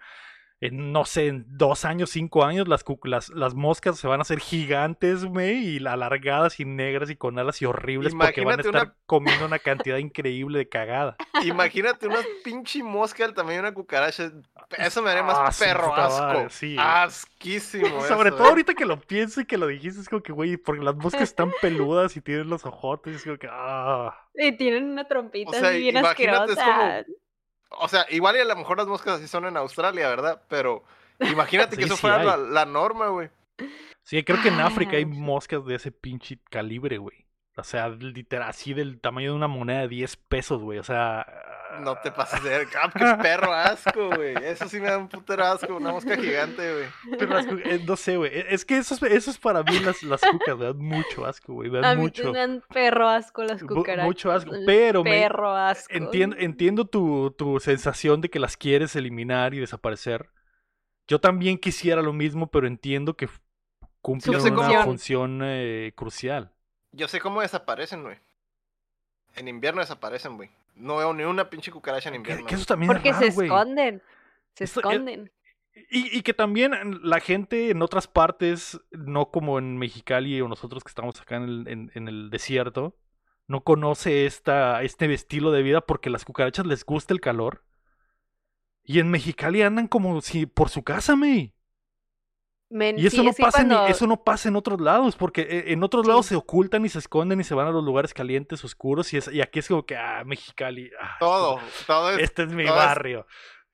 [SPEAKER 1] En, no sé, en dos años, cinco años, las, las, las moscas se van a hacer gigantes, me, y alargadas y negras y con alas y horribles porque van a estar
[SPEAKER 2] una-
[SPEAKER 1] comiendo una cantidad increíble de cagada. [LAUGHS]
[SPEAKER 2] Imagínate una pinche mosca del tamaño de una cucaracha. Eso me haría más
[SPEAKER 1] Ah,
[SPEAKER 2] perro asco.
[SPEAKER 1] madre, sí.
[SPEAKER 2] Asquísimo. [LAUGHS]
[SPEAKER 1] Sobre
[SPEAKER 2] eso,
[SPEAKER 1] todo
[SPEAKER 2] eh.
[SPEAKER 1] ahorita que lo pienso y que lo dijiste, es como que, güey, porque las moscas están peludas y tienen los ojotes, es como que, ah.
[SPEAKER 3] Y tienen una trompita
[SPEAKER 2] O sea,
[SPEAKER 3] bien
[SPEAKER 2] imagínate, es
[SPEAKER 3] asquerosa.
[SPEAKER 2] O sea, igual y a lo mejor las moscas así son en Australia, ¿verdad? Pero imagínate [LAUGHS] que eso
[SPEAKER 1] sí
[SPEAKER 2] fuera la, la norma, güey.
[SPEAKER 1] Sí, creo que en África hay moscas de ese pinche calibre, güey. O sea, literal, así del tamaño de una moneda de 10 pesos, güey. O sea.
[SPEAKER 2] No te pases de ver. Ah, qué perro [LAUGHS] asco, güey. Eso sí me da un putero asco. Una mosca gigante, güey.
[SPEAKER 1] Pero las cu- eh, no sé, güey. Es que eso es, eso es para mí las, las cucas, me dan mucho asco, güey. Me
[SPEAKER 3] A
[SPEAKER 1] dan
[SPEAKER 3] mí
[SPEAKER 1] mucho.
[SPEAKER 3] me dan perro asco las cucarachas.
[SPEAKER 1] Mucho asco. Pero me,
[SPEAKER 3] Perro asco.
[SPEAKER 1] Entiendo, entiendo tu, tu sensación de que las quieres eliminar y desaparecer. Yo también quisiera lo mismo, pero entiendo que cumplen una función eh, crucial.
[SPEAKER 2] Yo sé cómo desaparecen, güey. En invierno desaparecen, güey. No veo ni una pinche cucaracha en invierno.
[SPEAKER 1] que eso también
[SPEAKER 3] Porque
[SPEAKER 1] es
[SPEAKER 3] se esconden. Se
[SPEAKER 1] Esto- eh,
[SPEAKER 3] esconden.
[SPEAKER 1] Y, y que también la gente en otras partes, no como en Mexicali o nosotros que estamos acá en el, en- en el desierto, no conoce esta, este estilo de vida porque las cucarachas les gusta el calor. Y en Mexicali andan como si por su casa, me.
[SPEAKER 3] Men,
[SPEAKER 1] Y eso
[SPEAKER 3] sí,
[SPEAKER 1] no pasa ni-
[SPEAKER 3] cuando-
[SPEAKER 1] eso no pasa en otros lados, porque eh, en otros
[SPEAKER 3] Sí.
[SPEAKER 1] lados se ocultan y se esconden y se van a los lugares calientes, oscuros, y, es- y aquí es como que, ah, Mexicali, ah,
[SPEAKER 2] Todo, todo es.
[SPEAKER 1] este es mi
[SPEAKER 2] todo es-
[SPEAKER 1] barrio.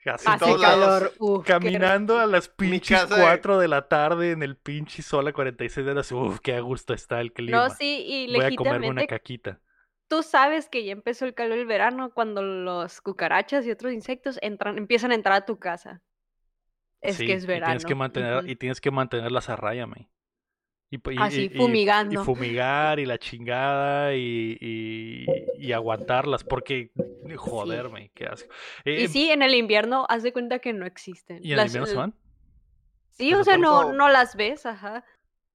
[SPEAKER 1] Así,
[SPEAKER 3] Hace
[SPEAKER 2] todos
[SPEAKER 3] calor.
[SPEAKER 2] lados.
[SPEAKER 3] uf, qué
[SPEAKER 1] caminando a las pinches
[SPEAKER 2] casa de-
[SPEAKER 1] 4 de la tarde en el pinche sol a 46 horas, uff, qué a gusto está el clima.
[SPEAKER 3] No, sí, y
[SPEAKER 1] Voy a comerme una
[SPEAKER 3] legítimamente
[SPEAKER 1] caquita.
[SPEAKER 3] tú sabes que ya empezó el calor del verano cuando los cucarachas y otros insectos entran, empiezan a entrar a tu casa. Es
[SPEAKER 1] Sí,
[SPEAKER 3] que es
[SPEAKER 1] y
[SPEAKER 3] verano.
[SPEAKER 1] tienes que mantener, y tienes que mantenerlas a raya, me. Y, y-
[SPEAKER 3] Así,
[SPEAKER 1] y- y-
[SPEAKER 3] fumigando.
[SPEAKER 1] Y fumigar y la chingada y, y, y aguantarlas porque, joder, me, qué asco. Eh,
[SPEAKER 3] Y sí, en el invierno haz de cuenta que no existen.
[SPEAKER 1] ¿Y en el
[SPEAKER 3] Las-
[SPEAKER 1] invierno se van?
[SPEAKER 3] Sí, o sea, no, no las ves, ajá.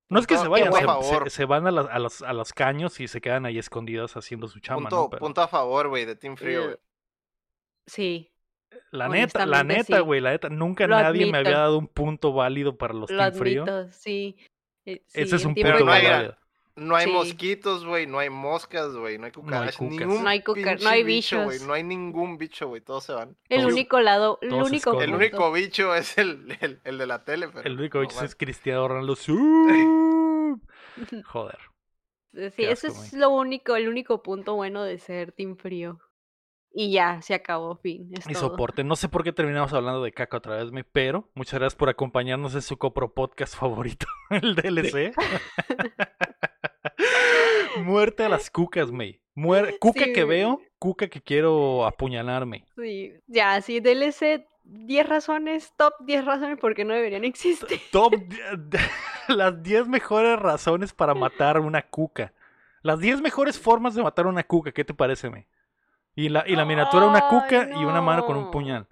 [SPEAKER 1] No es que se vayan, se,
[SPEAKER 2] favor.
[SPEAKER 1] se- se van a, las- a, los, a los caños y se quedan ahí escondidas haciendo su chamba,
[SPEAKER 2] Punto,
[SPEAKER 1] ¿no? Pero
[SPEAKER 2] punto a favor, güey, de Team Frío, güey.
[SPEAKER 3] Sí,
[SPEAKER 1] la neta, la neta,
[SPEAKER 3] sí.
[SPEAKER 1] güey, la neta, nunca
[SPEAKER 3] Lo
[SPEAKER 1] nadie me había dado un punto válido para los
[SPEAKER 3] lo
[SPEAKER 1] Team Frío.
[SPEAKER 3] admito, sí. Eh,
[SPEAKER 1] Ese
[SPEAKER 3] sí,
[SPEAKER 1] es
[SPEAKER 3] en
[SPEAKER 1] un punto
[SPEAKER 2] no hay-
[SPEAKER 1] válido.
[SPEAKER 2] No hay
[SPEAKER 3] Sí.
[SPEAKER 2] mosquitos, güey, no hay moscas, güey, no hay cucarachas,
[SPEAKER 1] cucas.
[SPEAKER 2] ningún
[SPEAKER 3] No hay cuca- no hay
[SPEAKER 2] bicho, güey,
[SPEAKER 3] bichos.
[SPEAKER 2] no hay ningún bicho, güey, todos se van.
[SPEAKER 3] El
[SPEAKER 1] Todos-
[SPEAKER 3] único lado, el único.
[SPEAKER 2] El único bicho es el, el, el de la tele, pero.
[SPEAKER 1] El único
[SPEAKER 2] no
[SPEAKER 1] bicho es Cristiano Ronaldo. [LAUGHS] Joder. [LAUGHS]
[SPEAKER 3] Sí, ese es lo único, el único punto bueno de ser Team Frío. Y ya, se acabó, fin. Es
[SPEAKER 1] Y
[SPEAKER 3] todo.
[SPEAKER 1] soporte. No sé por qué terminamos hablando de caca otra vez, me, pero muchas gracias por acompañarnos en su copro podcast favorito, [LAUGHS] el DLC. [LAUGHS] Muerte a las cucas, me. Muer- Cuca
[SPEAKER 3] Sí,
[SPEAKER 1] que veo, cuca que quiero apuñalarme.
[SPEAKER 3] Sí, ya, sí, DLC 10 razones, top 10 razones por qué no deberían existir.
[SPEAKER 1] Top [LAUGHS] las 10 mejores razones para matar una cuca. Las 10 mejores formas de matar una cuca, ¿qué te parece, me? Y la, y la miniatura una cuca y una mano con un puñal.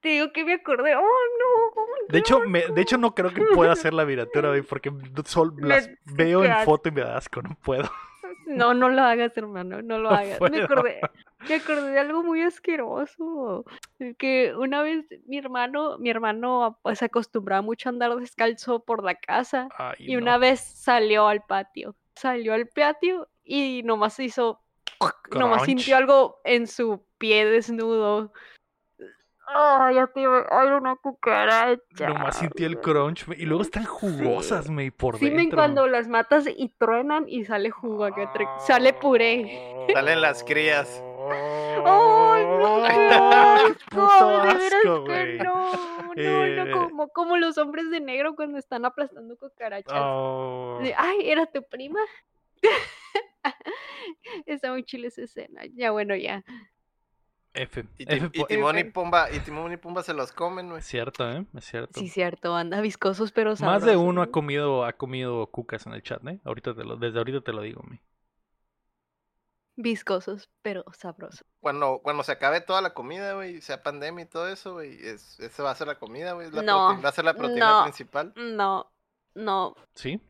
[SPEAKER 3] Te digo que me acordé. ¡Oh, no!
[SPEAKER 1] De hecho, me, de hecho no creo que pueda hacer la miniatura, güey, porque sol- [LAUGHS] las
[SPEAKER 3] Me-
[SPEAKER 1] veo en foto y me da asco, no puedo. [LAUGHS]
[SPEAKER 3] No, no lo hagas, hermano, no lo
[SPEAKER 1] No
[SPEAKER 3] hagas. Me acordé, me acordé de algo muy asqueroso. Que una vez mi hermano, mi hermano pues acostumbraba mucho a andar descalzo por la casa.
[SPEAKER 1] Ay,
[SPEAKER 3] Y
[SPEAKER 1] no.
[SPEAKER 3] una vez salió al patio. Salió al patio y nomás hizo. Nomás sintió algo en su pie desnudo. Ay, ya te Ay, una cucaracha.
[SPEAKER 1] Nomás sentí el crunch, y luego están jugosas, me, por
[SPEAKER 3] Sí,
[SPEAKER 1] dentro.
[SPEAKER 3] cuando las matas y truenan y sale jugo sale puré.
[SPEAKER 2] Salen las crías.
[SPEAKER 3] ¡Ay, no! ¡Qué
[SPEAKER 1] Puto
[SPEAKER 3] asco! De veras
[SPEAKER 1] asco,
[SPEAKER 3] que
[SPEAKER 1] güey.
[SPEAKER 3] no, no,
[SPEAKER 1] Eh.
[SPEAKER 3] no, como, como los hombres de negro cuando están aplastando cucarachas.
[SPEAKER 1] Oh.
[SPEAKER 3] Ay, ¿era tu prima? [LAUGHS] Está muy chile esa escena. Ya, bueno, ya.
[SPEAKER 1] F.
[SPEAKER 2] Y,
[SPEAKER 1] F
[SPEAKER 2] Timón y. Pumba, y Timón y Pumba se los comen, güey.
[SPEAKER 1] Es cierto, ¿eh? Es cierto.
[SPEAKER 3] Sí, cierto, anda viscosos pero
[SPEAKER 1] Más de
[SPEAKER 3] sabrosos,
[SPEAKER 1] uno ha comido, ha comido cucas en el chat, ¿eh? Ahorita te lo, desde ahorita te lo digo, me.
[SPEAKER 3] Viscosos pero sabrosos.
[SPEAKER 2] Cuando, cuando se acabe toda la comida, güey, sea pandemia y todo eso, güey, es, esa va a ser la comida, güey.
[SPEAKER 3] No,
[SPEAKER 2] va a ser la proteína
[SPEAKER 3] no.
[SPEAKER 2] principal.
[SPEAKER 3] No, no,
[SPEAKER 1] ¿Sí?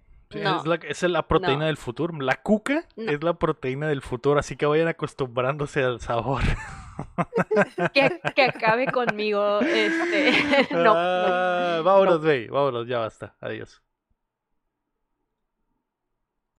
[SPEAKER 3] No.
[SPEAKER 1] Es, la, es la proteína
[SPEAKER 3] No.
[SPEAKER 1] del futuro. La cuca
[SPEAKER 3] No.
[SPEAKER 1] es la proteína del futuro, así que vayan acostumbrándose al sabor. [LAUGHS]
[SPEAKER 3] que, que acabe conmigo, este, [LAUGHS] no, no.
[SPEAKER 1] Ah, vámonos, güey, vámonos, ya basta. Adiós.